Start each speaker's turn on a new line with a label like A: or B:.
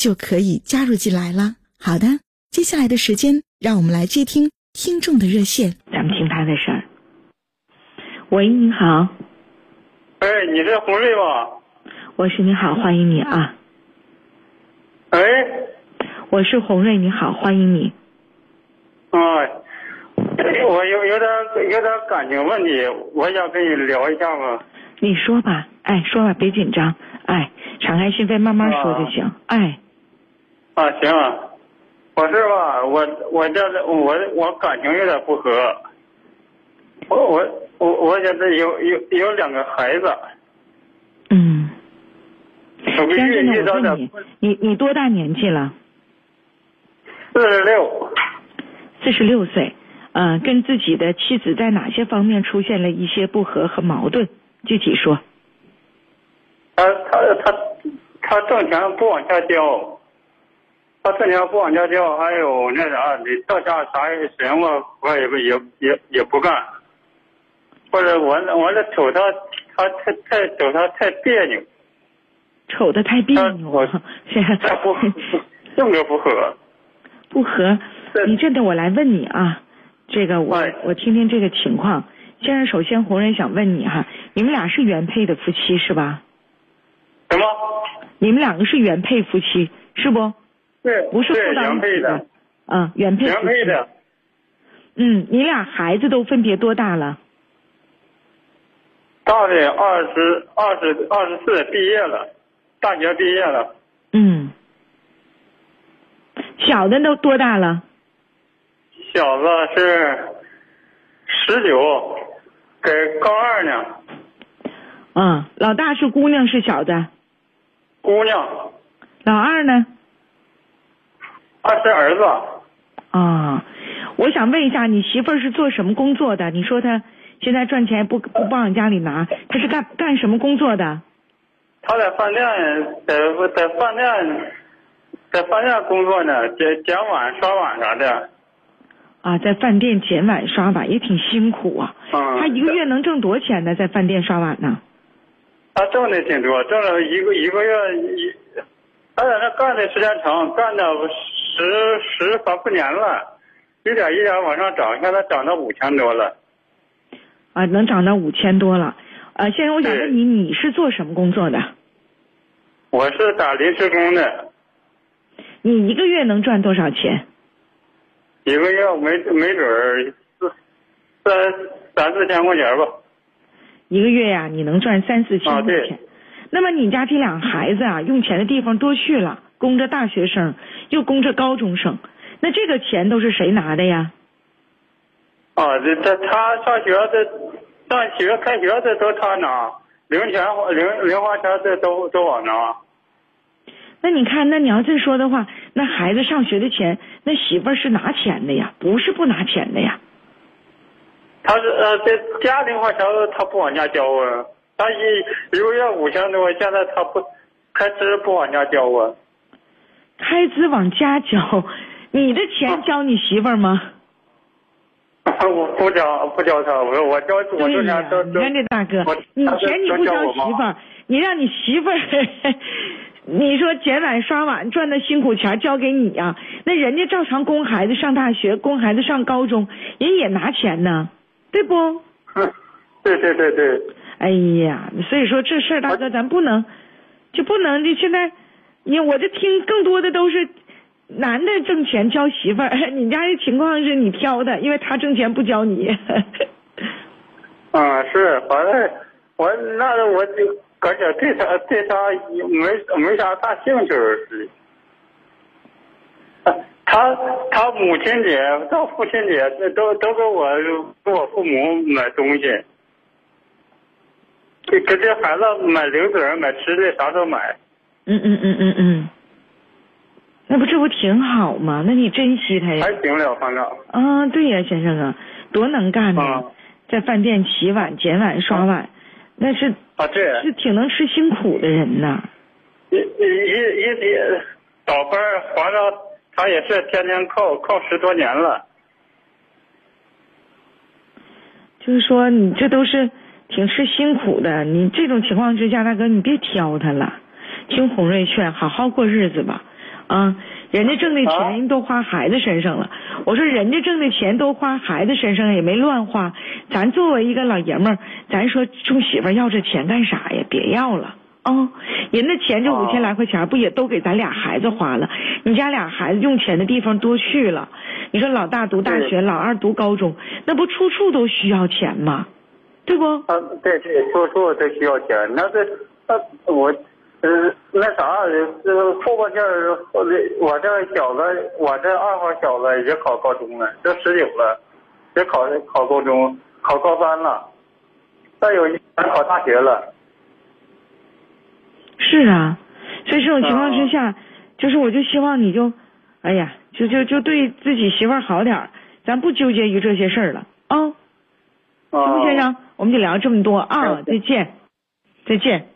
A: 就可以加入进来了。好的，接下来的时间，让我们来接听听众的热线。
B: 咱们听他的事儿。喂，你好。
C: 哎，你是洪瑞吧？
B: 我是你好，欢迎你啊。
C: 哎，
B: 我是洪瑞，你好，欢迎你。
C: 啊。我有有点有点感情问题，我想跟你聊一下嘛。
B: 你说吧，哎，说吧，别紧张，哎，敞开心扉，慢慢说就行，哎。
C: 啊，行，我是吧，我我这我我感情有点不和，我我我我现在有有有两个孩子。
B: 嗯。
C: 我必须遇到
B: 点。你你多大年纪了？
C: 四十六。
B: 四十六岁。嗯，跟自己的妻子在哪些方面出现了一些不和和矛盾？具体说。
C: 他他他他挣钱不往下交，他这年不往下交，还有那啥，你到家啥也什么活也不也也也不干，或者我我这瞅他他太太瞅他太别扭，
B: 瞅的太别扭，我
C: 现在他不性格不合，
B: 不合。你这的我来问你啊。这个我我听听这个情况。先生首先红人想问你哈，你们俩是原配的夫妻是吧？
C: 什么？
B: 你们两个是原配夫妻是不？
C: 对，
B: 不是互当
C: 配的。
B: 嗯，原配。
C: 原配的。
B: 嗯，你俩孩子都分别多大了？
C: 大的二十二十二十四，毕业了，大学毕业了。
B: 嗯。小的都多大了？
C: 小子是十九，给高二呢。
B: 嗯，老大是姑娘是小子？
C: 姑娘。
B: 老二呢？
C: 二是儿子。
B: 啊，我想问一下，你媳妇儿是做什么工作的？你说她现在赚钱不不往家里拿，她是干干什么工作的？
C: 她在饭店，在在饭店，在饭店工作呢，捡捡碗、刷碗啥的。
B: 啊，在饭店捡碗刷碗也挺辛苦啊。她一个月能挣多少钱呢？在饭店刷碗呢？
C: 她挣的挺多，挣了一个一个月一，他在那干的时间长，干的十十三四年了，一点一点往上涨，现在涨到五千多了。
B: 啊，能涨到五千多了。啊，先生我想问你，你是做什么工作的？
C: 我是打临时工的。
B: 你一个月能赚多少钱？
C: 一个月没没准儿三三四千块钱吧。
B: 一个月呀，你能赚三四千块钱。那么你家这俩孩子啊，用钱的地方多去了，供着大学生，又供着高中生，那这个钱都是谁拿的呀？
C: 啊，这这他上学这上学开学这都他拿，零钱零零花钱这都都我拿。
B: 那你看，那你要这说的话，那孩子上学的钱，那媳妇儿是拿钱的呀，不是不拿钱的呀。
C: 他是呃，这家零花钱他不往家交啊，他一一个月五千多，现在他不开支不往家交啊。
B: 开支往家交，你的钱交你媳妇儿吗？
C: 我不交，不交他，我我交我
B: 这钱都你看这大哥，你钱你不交媳妇儿，你让你媳妇儿。你说捡碗刷碗赚的辛苦钱交给你呀？那人家照常供孩子上大学，供孩子上高中，人也拿钱呢，对不？
C: 对对对对。
B: 哎呀，所以说这事儿大哥咱不能，就不能。就现在，你我这听更多的都是，男的挣钱教媳妇儿，你家的情况是你挑的，因为他挣钱不教你。
C: 嗯，是，反正我那我就感觉对他对他没没啥大兴趣似的。他他母亲节到父亲节都都给我给我父母买东西，给给这孩子买零嘴买吃的啥都买。
B: 嗯嗯嗯嗯嗯，那不这不挺好吗？那你珍惜他呀。
C: 还行了，反正。
B: 啊，对呀，先生啊，多能干呢，在饭店洗碗、捡碗、刷碗，那是
C: 啊，这
B: 是挺能吃辛苦的人呐。
C: 一一一一倒班划着。他也是天天靠靠十多年了，
B: 就是说你这都是挺吃辛苦的。你这种情况之下，大哥你别挑他了，听洪瑞劝，好好过日子吧。啊，人家挣的钱都花孩子身上了。我说人家挣的钱都花孩子身上，也没乱花。咱作为一个老爷们儿，咱说冲媳妇要这钱干啥呀？别要了。啊，人那钱这五千来块钱，不也都给咱俩孩子花了？你家俩孩子用钱的地方多去了。你说老大读大学，老二读高中，那不处处都需要钱吗？对不？
C: 啊，对对，处处都需要钱。那这，那我，嗯，那啥，这个后半件儿，我这我这小子，我这二号小子也考高中了，这十九了，也考考高中，考高三了，再有一年考大学了。
B: 是啊，所以这种情况之下，就是我就希望你就，哎呀，就就就对自己媳妇儿好点儿，咱不纠结于这些事儿了啊。
C: 行，
B: 先生，我们就聊这么多啊，再见，再见。